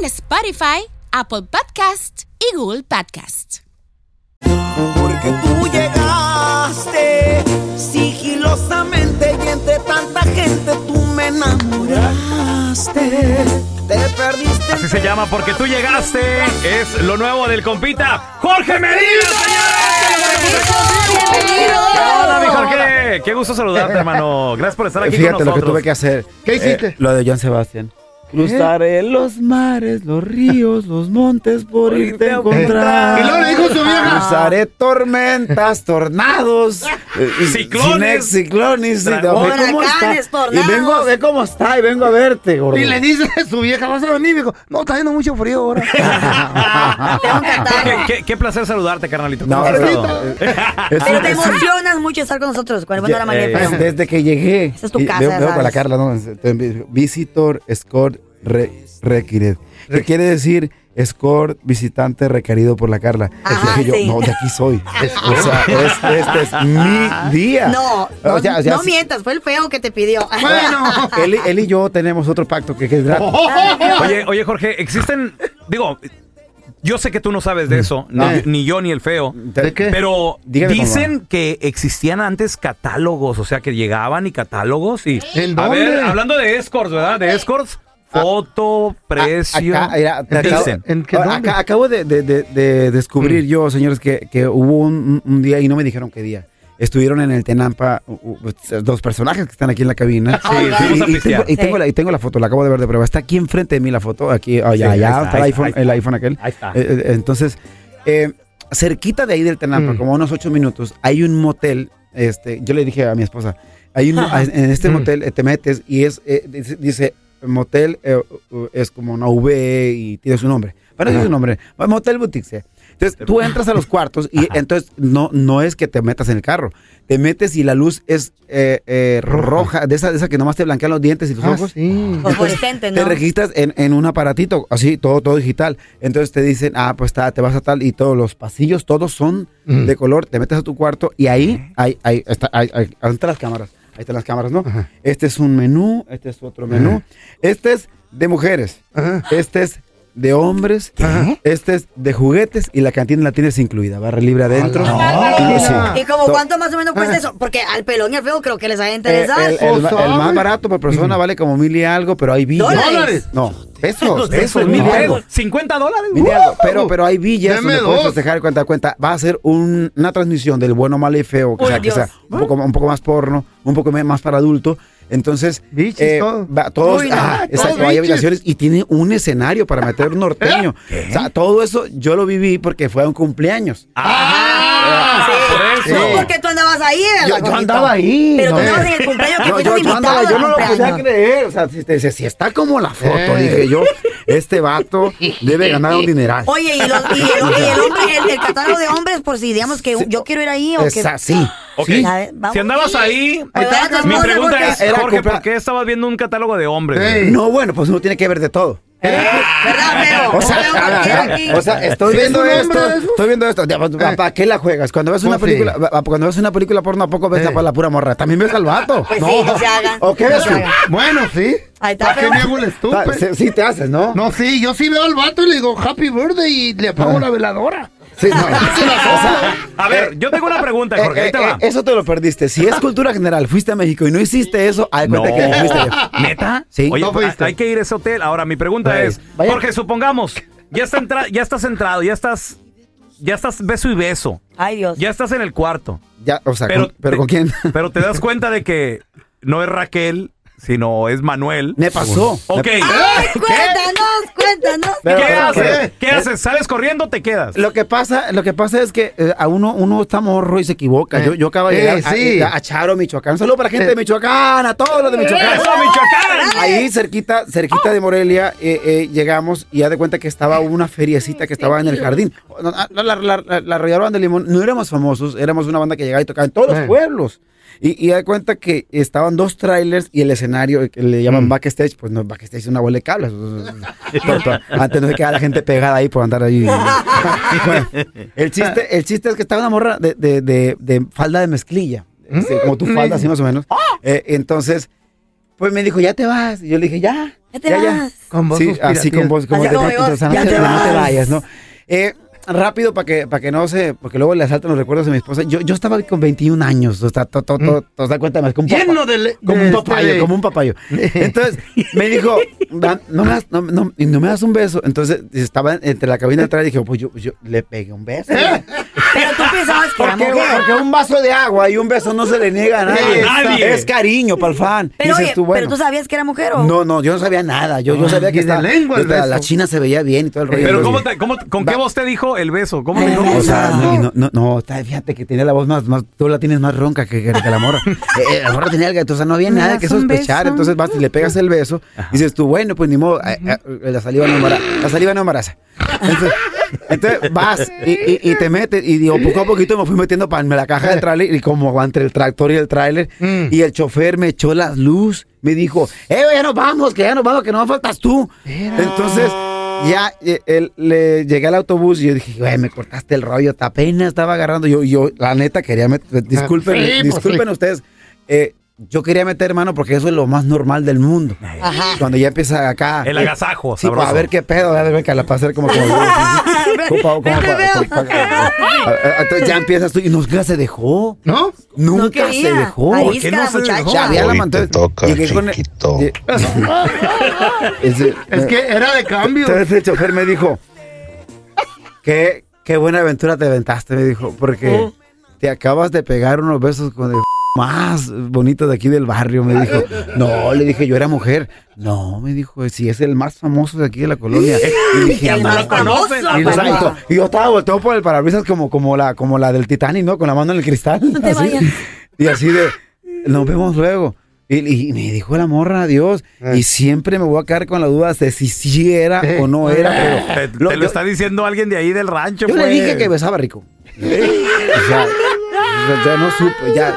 en Spotify, Apple Podcast y Google Podcast. Porque tú llegaste sigilosamente y entre tanta gente tú me enamoraste. Te perdiste. Así se llama porque tú llegaste. Es lo nuevo del compita Jorge Medina, señores. Hola, mi Jorge. Qué gusto saludarte, hermano. Gracias por estar aquí Fíjate con lo que nosotros. tuve que hacer. ¿Qué Eh, hiciste? lo de John Sebastián. Cruzaré los mares, los ríos, los montes por irte a encontrar. Y luego le dijo su vieja. Cruzaré tormentas, tornados, eh, Ciclones. ciclones. y- cómo está. Y vengo, ve cómo está y vengo a verte, gordo. Y le dice a su vieja, vas a venir, dijo, no, está haciendo mucho frío ahora. Qué, qué placer saludarte, carnalito. No, ¿Cómo has pero- te emocionas mucho estar con nosotros. Cuando la mañana Eh, desde que llegué. Esa es tu casa, veo, con la. Carla, ¿no? Visitor Escort re, Required. ¿Qué quiere decir escort visitante requerido por la Carla? Ajá, Dije yo, sí. no, de aquí soy. O sea, es- este es mi día. No, no, O sea, o sea, no sí. mientas, fue el feo que te pidió. Él, y- él y yo tenemos otro pacto que, que es gratis. Oye, oye, Jorge, existen. Digo, yo sé que tú no sabes de eso, No. ni, ni yo ni el feo. ¿De qué? Pero Dígame cómo dicen que existían antes catálogos, o sea, que llegaban y catálogos y. ¿En A dónde? ver, hablando de escorts, ¿verdad? De escorts, foto, precio. Acá, mira, te acabo, dicen. ¿En qué Ah, dónde? acá- acabo de, de- de- de descubrir yo, señores, que, que hubo un, un día y no me dijeron qué día. Estuvieron en el Tenampa dos personajes que están aquí en la cabina. Sí, fuimos a y, y tengo, y, tengo Sí. la, y tengo la foto, la acabo de ver de prueba. Está aquí enfrente de mí la foto. Aquí, allá, Sí, allá está, está el iPhone, está, el iPhone aquel. Ahí está. Eh, eh, entonces, eh, cerquita de ahí del Tenampa, Mm. como a unos ocho minutos, hay un motel. Este, yo le dije a mi esposa, hay un, en este Mm. motel te metes y es, eh, dice, dice, motel eh, es como una V y tiene su nombre. Pero tiene su nombre. Motel Boutique. sí. Entonces, tú entras a los cuartos y entonces no, no es que te metas en el carro. Te metes y la luz es eh, eh, roja, de esa, de esa que nomás te blanquean los dientes y los Ah, ojos. sí. Te registras en, en un aparatito, así, todo, todo digital. Entonces te dicen, ah, pues está, te vas a tal, y todos los pasillos, todos son Mm. de color. Te metes a tu cuarto y ahí, ahí, ahí, está, ahí, ahí, ahí están las cámaras. Ahí están las cámaras, ¿no? Ajá. Este es un menú, este es otro menú. Este es de mujeres, Ajá. este es de hombres, Ajá. este es de juguetes y la cantina la tienes incluida. Barra libre adentro. Ah, Y- sí. ¿Y como To- cuánto más o menos cuesta eso? Porque al pelón y al feo creo que les va a Eh, interesar. el, el- ¿O el más barato por persona vale como mil y algo, pero hay villas. ¿Dólares? No, pesos, pesos, Eso, mil y algo. 50 dólares. Mil y algo. Pero, pero hay villas Deme donde puedes festejar cuenta cuenta. Va a ser un- una transmisión del bueno, malo y feo, que, sea, que sea un poco, un poco más porno, un poco más para adulto. Entonces, Bichis, todo. va- todos, Uy, exacto, hay habitaciones y tiene un escenario para meter un norteño. O sea, todo eso yo lo viví porque fue a un cumpleaños. Ah, por eso. No, porque tú andabas ahí, Yo, ¿verdad, yo andaba ahí. Pero tú andabas en el cumpleaños que yo, yo andaba, yo al no lo podía creer. O sea, si, te- si- si está como la foto, Eh. dije yo, este vato debe ganar un dineral. Oye, y, los- y el, y el hombre, el, el catálogo de hombres, por si digamos que yo quiero ir ahí o que... Esa, sí. Ok. sí. Ver, vamos. Si andabas ahí, mi pregunta porque- es, Jorge, comprar- ¿por qué estabas viendo un catálogo de hombres? No, bueno, pues uno tiene que ver de todo. ¿Verdad, feo? O sea, Feo a ver, cualquiera a ver, aquí. o sea, estoy ¿Sí es viendo esto, estoy viendo esto. Eh. ¿Para qué la juegas? Cuando ves una Pues va- cuando ves una película porno, ¿a poco ves Eh. a la pura morra? También ves al vato. Pues sí, no se hagan. ¿O qué no ves. Bueno, sí. Ahí está, ¿Para qué me hago el Ah, estúpido? Sí, sí te haces, ¿no? No, sí, yo sí veo al vato y le digo happy birthday y le apago la veladora. Sí, no. O sea, A ver, yo tengo una pregunta, eh, Jorge. Ahí eh, te va. eh, eso te lo perdiste. Si es cultura general, fuiste a México y no hiciste eso, de No. cuenta que no fuiste. ¿Neta? Sí. Oye, No fuiste. hay que ir a ese hotel. Ahora, mi pregunta Vaya. es, Vaya. Jorge, supongamos, ya, está entra- ya estás entrado, ya estás, ya estás beso y beso, Ay, Dios. ya estás en el cuarto, Ya, o sea, Pero con- pero te- ¿con quién? pero te das cuenta de que no es Raquel, sino es Manuel. Me pasó. Ok. Ay, cuéntanos, Pero- ¿Qué haces? ¿Qué haces? ¿Sales corriendo o te quedas? Lo que pasa, lo que pasa es que eh, a uno, uno está morro y se equivoca. Yo, yo acabo de Eh, llegar a- sí. a, a Charo, Michoacán. Un saludo para la gente de Michoacán, a todos los de Michoacán. ¡Eso, Michoacán! Ahí cerquita, cerquita de Morelia, eh, eh, llegamos y ya de cuenta que estaba una feriecita que estaba en el jardín. La, la, la, la, la Arrolladora Banda de Limón, no éramos famosos, éramos una banda que llegaba y tocaba en todos los Eh. pueblos. Y, y ya de cuenta que estaban dos trailers y el escenario que le llaman backstage, pues no, backstage es una bola de cables. Antes no se quedaba la gente pegada ahí por andar ahí. Bueno, el chiste, el chiste es que estaba una morra de, de, de, de falda de mezclilla, este, como tu falda, así más o menos. Eh, entonces, pues me dijo, ya te vas. Y yo le dije, ya. Ya te vas. Con voz Sí, así con voz, como sea, no, ya te, te no te vayas, ¿no? Eh, rápido para que, para que no se, porque luego le asaltan los recuerdos de mi esposa. Yo, yo estaba con 21 años, o sea, to, to, to, to- da cuenta más, como un, Lleno papa- de como de un este papayo, de- como un papayo. Entonces, me dijo, "Dan, no me das, no, no- y no me das un beso. Entonces, estaba entre la cabina de atrás y dije, pues yo, yo le pegué un beso. Pero pensabas que era Porque, mujer. porque un vaso de agua y un beso no se le niega a nadie. Nadie. Es cariño para el fan. Pero, Dices oye, tú, bueno. pero tú sabías que era mujer o No, no, yo no sabía nada. Yo, yo sabía que estaba, lengua el la, la beso. china se veía bien y todo el rollo. Pero ¿cómo te- cómo- ¿con qué voz te dijo el beso? ¿Cómo te dijo? o sea, no, y no, no, fíjate que tenía la voz más, más, tú la tienes más ronca que, que- que la morra. Eh, eh, la morra tenía algo, entonces no había ¿Me nada que sospechar. beso? Entonces vas y le pegas el beso, dices tú, bueno, pues ni modo, eh, eh, la saliva no embaraza. La saliva no embaraza. Entonces, entonces vas y, y- y te metes, y digo, poco a poquito me fui metiendo para la caja del tráiler, y como entre el tractor y el tráiler, Mm. y el chofer me echó la luz, me dijo, eh, ya nos vamos, que ya nos vamos, que no faltas tú. Entonces, ya eh, él- le llegué al autobús y yo dije, güey, me cortaste el rollo, te apenas estaba agarrando. Yo, yo la neta, quería meter, disculpen, Sí, pues disculpen sí. ustedes. eh, yo quería meter mano porque eso es lo más normal del mundo. Ajá. Cuando ya empieza acá. El agasajo, Sí, pues, sabroso. a ver qué pedo, a ver qué la pasar como como, como- como- Entonces ya empiezas tú y nunca se dejó. ¿No? Nunca No se dejó. ¿Por qué no se dejó? Ya había la toca, el- Ese- Es que era de cambio. entonces el chofer me dijo, qué, qué buena aventura te aventaste, me dijo, porque te acabas de pegar unos besos con el más bonito de aquí del barrio, me dijo. No, le dije, yo era mujer. No, me dijo, si es el más famoso de aquí de la colonia. Y dije, El "No, más famoso, y, exacto. Y yo estaba volteado por el parabrisas como, como, la, como la del Titanic, ¿no? Con la mano en el cristal. No te así. vayas. Y así de, nos vemos luego. Y, y me dijo la morra, adiós. Eh. Y siempre me voy a quedar con la duda de si sí era o no era. Te, Pero te lo- lo yo- está diciendo alguien de ahí del rancho, yo le pues. dije que besaba rico. O sea, ya no supe, ya.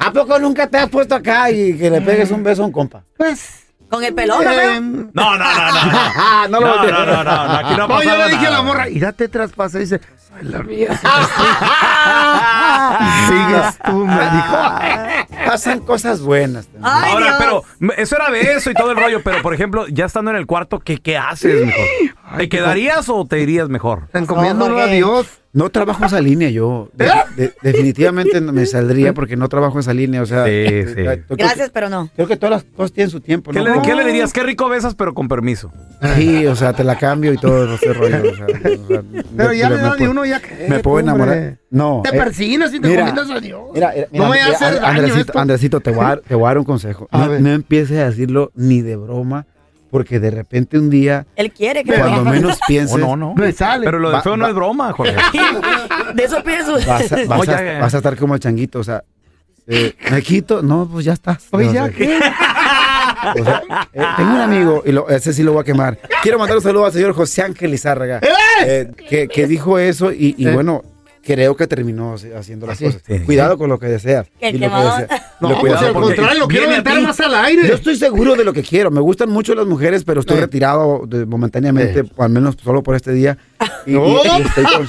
¿A poco nunca te has puesto acá y que le pegues un beso a un compa? Pues. Con el pelón, ¿no? eh, No, no, no, no. No, no, no, no, no, aquí no no, yo le dije a la nada. morra, y date traspasa. Y dice, soy la mía. Sigues tú, me dijo. Pasan cosas buenas. Ay, Ahora, Dios. pero eso era beso y todo el rollo, pero por ejemplo, ya estando en el cuarto, ¿qué, qué haces mejor? ¿Te quedarías o te irías mejor? Encomiéndolo No, a. Dios. No trabajo esa línea yo. De- de- definitivamente no me saldría porque no trabajo esa línea. O sea, Sí, eh, sí. eh, que- Gracias, pero no. Creo que todas las cosas tienen su tiempo. ¿Qué, ¿no? le, qué le dirías? Qué rico besas, pero con permiso. Sí, o sea, te la cambio y todo ese rollo. o sea, o sea, Pero me- ya me- me da de puedo- uno ya que. Me puedo enamorar. No. Te eh, persinas y te mira, a Dios. Mira, mira, no me mira, hace daño Andresito, esto. Andresito, te voy, a dar, te voy a dar un consejo. A No, ver. no empieces a decirlo ni de broma, porque de repente un día, Él quiere que cuando menos pienses, O no, no. Me sale. Pero lo de Va- feo no va- es broma, Jorge. De eso pienso. vas a, vas, Oye, a, ya, ya. vas a estar como el changuito. O sea, eh, me quito, no, pues ya estás. Oye, ya, ¿qué? o sea, eh, tengo un amigo, y lo- ese sí lo voy a quemar. Quiero mandar un saludo al señor José Ángel Izárraga, eh, que, que dijo eso y, y Eh. bueno, creo que terminó haciendo las Así. cosas. Sí. Cuidado con lo que deseas. Qué y lo que quemador. deseas. No, Lo pues cuidado al porque- contrario, lo quiero meter más al aire. Yo estoy seguro de lo que quiero. Me gustan mucho las mujeres, pero estoy Eh. retirado de- momentáneamente, Eh. al menos solo por este día. Y, y- y estoy con-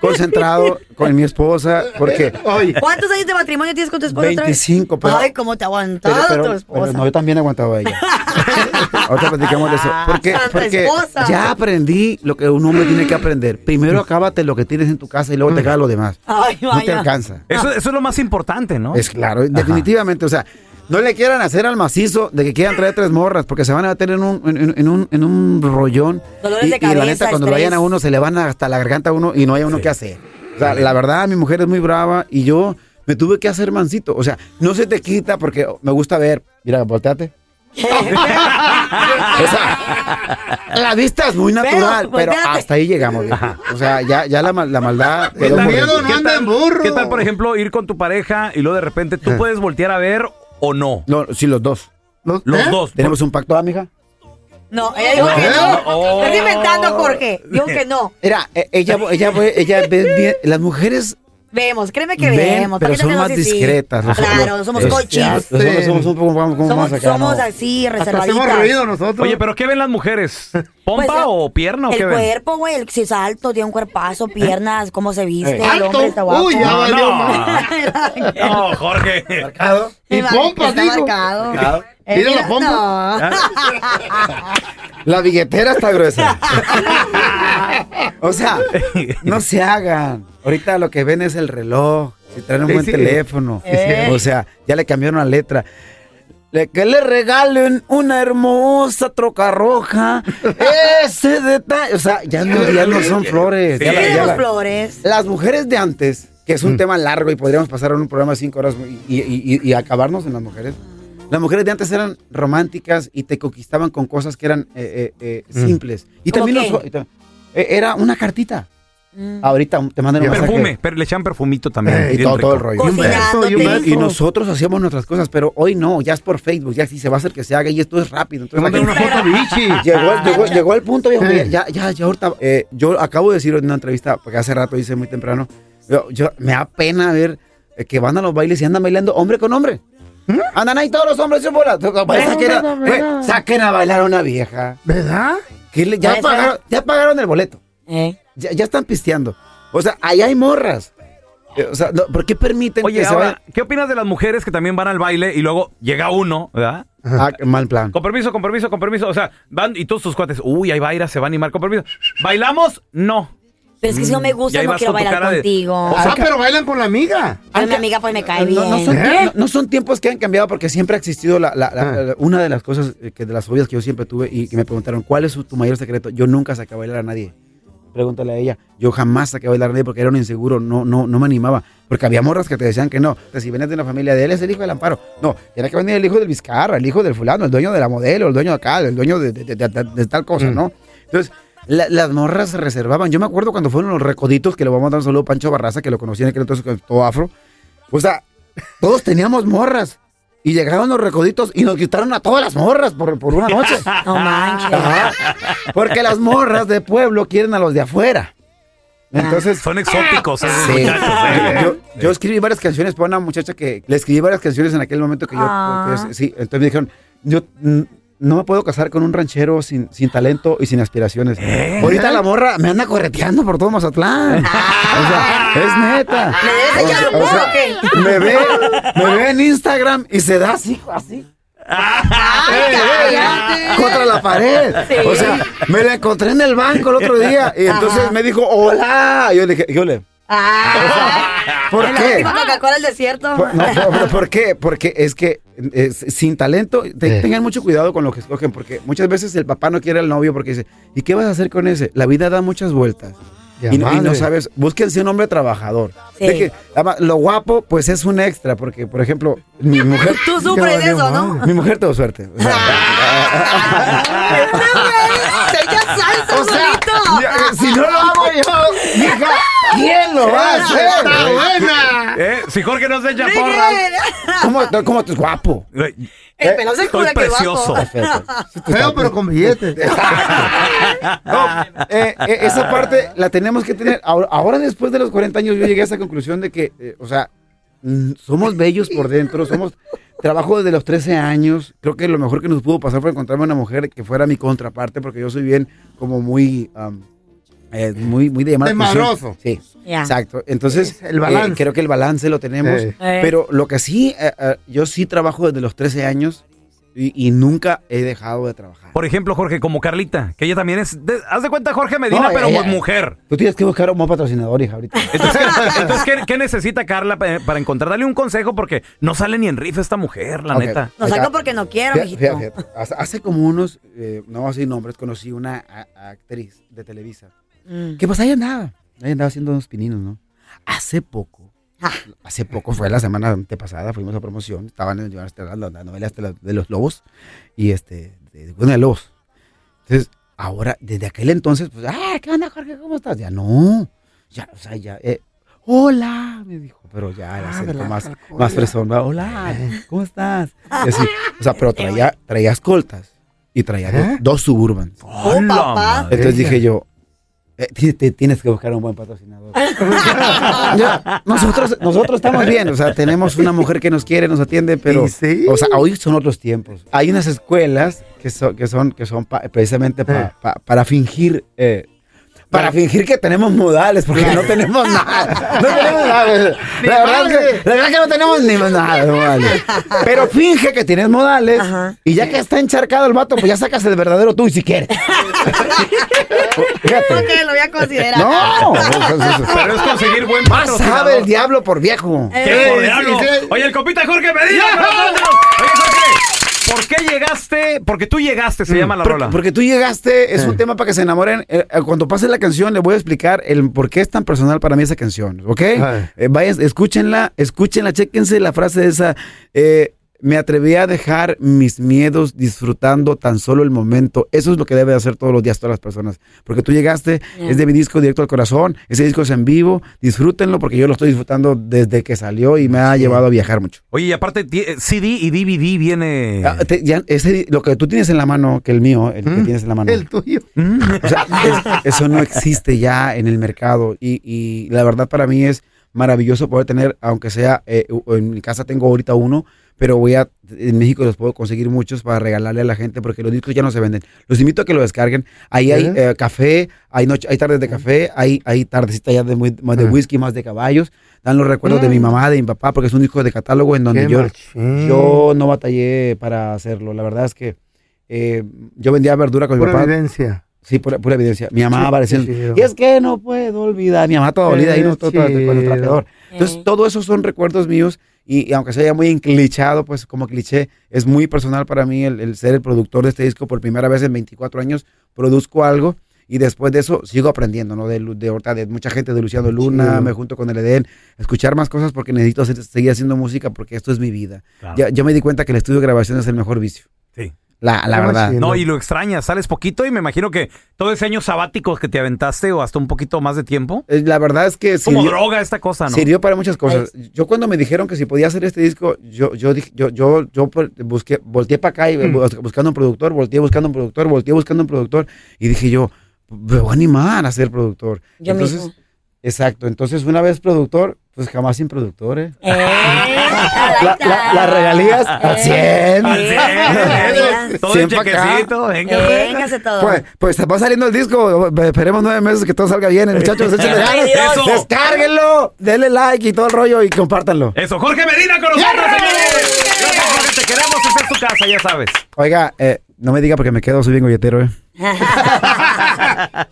concentrado con mi esposa porque Oye, ¿Cuántos años de matrimonio tienes con tu esposa otra vez? 25, pero- Ay, cómo te ha aguantado pero, pero- tu esposa. pero no, yo también he aguantado a ella. Ahorita platicamos de eso. Porque, porque esposa. ya aprendí lo que un hombre tiene que aprender. Primero acábate lo que tienes en tu casa y luego te queda lo demás. Ay, No te vaya. alcanza. Eso, eso es lo más importante, ¿no? Es claro, definitivamente. O sea, no le quieran hacer al macizo de que quieran traer tres morras, porque se van a meter en un, en, en un, en un rollón. Dolores y, de y la cabeza, neta, cuando lo estrés. vayan a uno, se le van hasta la garganta a uno y no hay uno que hacer. O sea, la verdad, mi mujer es muy brava y yo me tuve que hacer mancito. O sea, no se te quita porque me gusta ver. Mira, volteate. O sea, la vista es muy natural, Pero, hasta ahí llegamos. viejo. O sea, ya, ya la, la maldad. Miedo dentro. no anda en burro. ¿Qué tal, por ejemplo, ir con tu pareja y luego de repente tú puedes voltear a ver o no? No, sí, los dos. Los, Los ¿eh? dos. ¿Tenemos un pacto, amiga? No, ella dijo que No, oh. Estás inventando, Jorge. Dijo que no. Mira, eh, ella, ella, ella ve bien. Las mujeres Vemos, créeme que ven, vemos. pero son más así, sí. discretas. Claro, somos es- cochis. ya, Los hombres somos un poco más, como Somos, más acá, somos ¿no? así, Hasta reservaditas. hacemos ruido nosotros. Oye, pero ¿qué ven las mujeres? ¿Pompa Pues, o pierna o El qué ven? cuerpo, güey, el- si es alto, tiene un cuerpazo, piernas, cómo se viste, Eh. el Alto. hombre está guapo. Uy, ya No, valió no. No, Jorge. Y pompas, Está dijo. marcado. Marcado. Eh, Mira la pompa. La billetera está gruesa. O sea, no se hagan. Ahorita lo que ven es el reloj. Si traen un Sí, buen sí. teléfono. Eh. O sea, ya le cambiaron la letra. Le- que le regalen una hermosa troca roja. Ese detalle. O sea, ya no, ya no son flores. Sí. Ya la- ya la- flores. Las mujeres de antes, que es un tema largo y podríamos pasar en un programa de cinco horas y, y- y- y acabarnos en las mujeres. Las mujeres de antes eran románticas y te conquistaban con cosas que eran eh, eh, eh, simples. Y ¿Cómo también los- y era una cartita. Mm. Ahorita te mandan un mensaje. Perfume, pero le echan perfumito también. Y bien todo, todo el rollo. Y un beso, y un beso. Y nosotros hacíamos nuestras cosas, pero hoy no, ya es por Facebook, ya si se va a hacer que se haga y esto es rápido. Te Entonces, una foto bichi. Llegó, llegó, llegó el punto, viejo, Sí. ya, ya, ya ahorita, eh, yo acabo de decir en una entrevista, porque hace rato hice muy temprano, yo, yo- me da pena ver eh, que van a los bailes y andan bailando hombre con hombre. Andan ahí todos los hombres en bola. Pues, Saquen no. saquen a bailar a una vieja. ¿Verdad? Que le- ya, pagaron, ya pagaron el boleto. Eh. Ya, ya están pisteando. O sea, ahí hay morras. Eh, O sea, no, ¿por qué permiten Oye, que se ahora, ¿qué opinas de las mujeres que también van al baile y luego llega uno, ¿verdad? vayan? Ah, mal plan. Con permiso, con permiso, con permiso. O sea, van y todos tus cuates, uy, ahí va a ir, se va a animar, con permiso. ¿Bailamos? No. Pero es que si no me Y gusta, no quiero bailar contigo. Ah, pero bailan con la amiga. Ay, mi amiga pues me cae No, no bien. son, ¿Eh? no- no son tiempos que han cambiado porque siempre ha existido la, la- la- Ah. la- una de las cosas eh, que de las fobias que yo siempre tuve y que me preguntaron cuál es su- tu mayor secreto. Yo nunca saqué a bailar a nadie. Pregúntale a ella. Yo jamás saqué a bailar a nadie porque era un inseguro, no, no, no me animaba. Porque había morras que te decían que no. Que si vienes de una familia de él es el hijo del amparo. No, era que venía el hijo del Vizcarra, el hijo del fulano, el dueño de la modelo, el dueño de acá, el dueño de, de- de- de- de tal cosa, ¿no? Entonces, la- las morras se reservaban. Yo me acuerdo cuando fueron los recoditos, que le vamos a dar un saludo a Pancho Barraza, que lo conocía en aquel entonces con todo afro. O sea, todos teníamos morras. Y llegaron los recoditos y nos quitaron a todas las morras por, por una noche. No manches. Ajá. Porque las morras de pueblo quieren a los de afuera. Entonces, Son exóticos esos Sí. muchachos. ¿eh? yo, yo escribí varias canciones para una muchacha que le escribí varias canciones en aquel momento que yo. Ah. sí, entonces me dijeron, yo mm, no me puedo casar con un ranchero sin, sin talento y sin aspiraciones. ¿Eh? Ahorita la morra me anda correteando por todo Mazatlán. O sea, es neta. ¿Le debes echar un O sea, me ve, me ve en Instagram y se da así, así. Ay, contra la pared. Sí. O sea, me la encontré en el banco el otro día y entonces Ajá. me dijo, hola. Y yo le dije, yo le, Ah. ¿por qué? Coca-Cola del desierto. Por, no, por- ¿por qué? Porque es que eh, sin talento, te- Eh. tengan mucho cuidado con lo que escogen, porque muchas veces el papá no quiere al novio porque dice, ¿y qué vas a hacer con ese? La vida da muchas vueltas. Y, no- y no madre. sabes, búsquense un hombre trabajador. Sí. Que, lo guapo, pues es un extra, porque, por ejemplo, mi mujer. Tú sufres eso, ¿no? mi mujer tuvo suerte. O sea, o ya, si no lo hago yo, hija, ¿quién lo va a hacer? ¡Está buena! ¿Eh? Si Jorge no se echa porras. ¿Cómo, cómo tú es guapo? El pelón se Estoy cura que precioso. guapo. Feo, pero con billetes. No, eh, eh, esa parte la tenemos que tener. Ahora, ahora, después de los 40 años, yo llegué a esa conclusión de que, eh, o sea, mm, somos bellos por dentro, somos. Trabajo desde los 13 años. Creo que lo mejor que nos pudo pasar fue encontrarme una mujer que fuera mi contraparte, porque yo soy bien, como muy. Es muy, muy de llamar la atención. Desmadroso. Sí, exacto. Entonces, Es el balance. eh, creo que el balance lo tenemos. Eh. Pero lo que sí, eh, eh, yo sí trabajo desde los 13 años y, y nunca he dejado de trabajar. Por ejemplo, Jorge, como Carlita, que ella también es. de- haz de cuenta, Jorge Medina, No, pero ella- mujer. Tú tienes que buscar un buen patrocinador, hija, ahorita. Entonces, ¿qué, entonces, ¿qué- qué necesita Carla pa- para encontrar? Dale un consejo porque no sale ni en rifa esta mujer, la neta. Lo Ahí saco porque no quiero, Fíjate, mijito. fíjate, fíjate. Hace, como unos, eh, no voy a decir nombres, conocí una a- actriz de Televisa. Mm. Que pues ahí andaba, ahí andaba haciendo unos pininos, ¿no? Hace poco, Ah. hace poco, fue la semana antepasada, fuimos a promoción, estaban en la, la, la novela de los lobos, y este, de, de, bueno, de lobos. Entonces, ahora, desde aquel entonces, pues, ah, ¿qué onda, Jorge? ¿Cómo estás? Ya no, ya, o sea, ya, eh, hola, me dijo, pero ya el Ah, la más, calcola. más fresón, ¿va? hola, ¿cómo estás? Y así, o sea, pero traía, traía escoltas y traía dos, ¿Eh? dos suburban. Oh, ¡Hola, papá. Entonces dije yo, eh, ti- ti- tienes que buscar un buen patrocinador. Ya, nosotros, nosotros estamos bien, o sea, tenemos una mujer que nos quiere, nos atiende, pero, sí. o sea, hoy son otros tiempos. Hay unas escuelas que son, que son, que son pa- precisamente pa- Eh. pa- para fingir, eh, para fingir que tenemos modales, porque no tenemos nada. No tenemos nada. La verdad, es que, la verdad es que no tenemos ni nada de modales. Pero finge que tienes modales Ajá. y ya que está encharcado el vato, pues ya sacas el verdadero tú y si quieres. Fíjate. Ok, lo voy a considerar. No, Pero es conseguir buen más sabe el diablo por viejo. Oye, el compita Jorge. Oye, Jorge, ¿por qué llegaste? Porque tú llegaste, se llama la rola. porque tú llegaste, es un Eh. tema para que se enamoren. Eh, eh, cuando pase la canción, les voy a explicar el por qué es tan personal para mí esa canción, ¿ok? Eh, vayan, escúchenla, escúchenla, chéquense la frase esa. eh, me atreví a dejar mis miedos disfrutando tan solo el momento. Eso es lo que debe hacer todos los días todas las personas. Porque tú llegaste, es de mi disco directo al corazón, ese disco es en vivo, disfrútenlo porque yo lo estoy disfrutando desde que salió y me ha llevado a viajar mucho. Oye, y aparte, eh, CD y DVD viene. Ah, te- ya, ese- lo que tú tienes en la mano, que el mío, el que ¿Mm? tienes en la mano. El tuyo. O sea, es- eso no existe ya en el mercado y, y la verdad para mí es maravilloso poder tener, aunque sea, eh, en mi casa tengo ahorita uno, pero voy a, en México los puedo conseguir muchos para regalarle a la gente porque los discos ya no se venden. Los invito a que lo descarguen. Ahí hay ¿Eh? café, hay, noche, hay tardes de café, hay, hay tardecita ya de, muy- más de Ah. whisky, más de caballos. Dan los recuerdos de mi Mm. mamá, de mi papá, porque es un disco de catálogo en donde yo, yo no batallé para hacerlo. La verdad es que eh, yo vendía verdura con mi papá. Sí, pura, pura evidencia. Mi mamá Sí, apareciendo. Y es que no puedo olvidar. Mi mamá toda dolida ahí, no todo, todo- con el trapeador. Entonces, todo eso son recuerdos míos. Y, y aunque sea muy enclichado, pues como cliché, es muy personal para mí el, el ser el productor de este disco. Por primera vez en 24 años produzco algo. Y después de eso sigo aprendiendo, ¿no? De, de, ahorita de mucha gente, de Luciano Luna, Chido. me junto con el Edén, escuchar más cosas porque necesito hacer- seguir haciendo música porque esto es mi vida. Claro. Ya, yo me di cuenta que el estudio de grabación es el mejor vicio. Sí. La, la verdad. No, y lo extrañas, sales poquito y me imagino que todo ese año sabático que te aventaste o hasta un poquito más de tiempo. Eh, La verdad es que... Como sirvió- droga esta cosa, ¿no? Sirvió para muchas cosas. Yo cuando me dijeron que si podía hacer este disco, yo, yo dije, yo, yo, yo por- busqué, volteé para acá y Mm. bus- buscando un productor, volteé buscando un productor, volteé buscando un productor y dije yo, me voy a animar a ser productor. Yo entonces, mismo. Exacto. Entonces, una vez productor, pues jamás sin productor, ¿eh? Eh, La- la- las regalías al 100. Al cien. Todo el Cien pa' acá. chequecito, venga. Véngase todo. Pues, pues va saliendo el disco. Esperemos nueve meses que todo salga bien, eh, muchachos. Échenle ganas. Descárguenlo, denle like y todo el rollo y compártanlo. Eso, Jorge Medina con nosotros, señores. Gracias, Jorge, te queremos. Esta es tu casa, ya sabes. Oiga, eh, no me diga porque me quedo, soy bien golletero, ¿eh?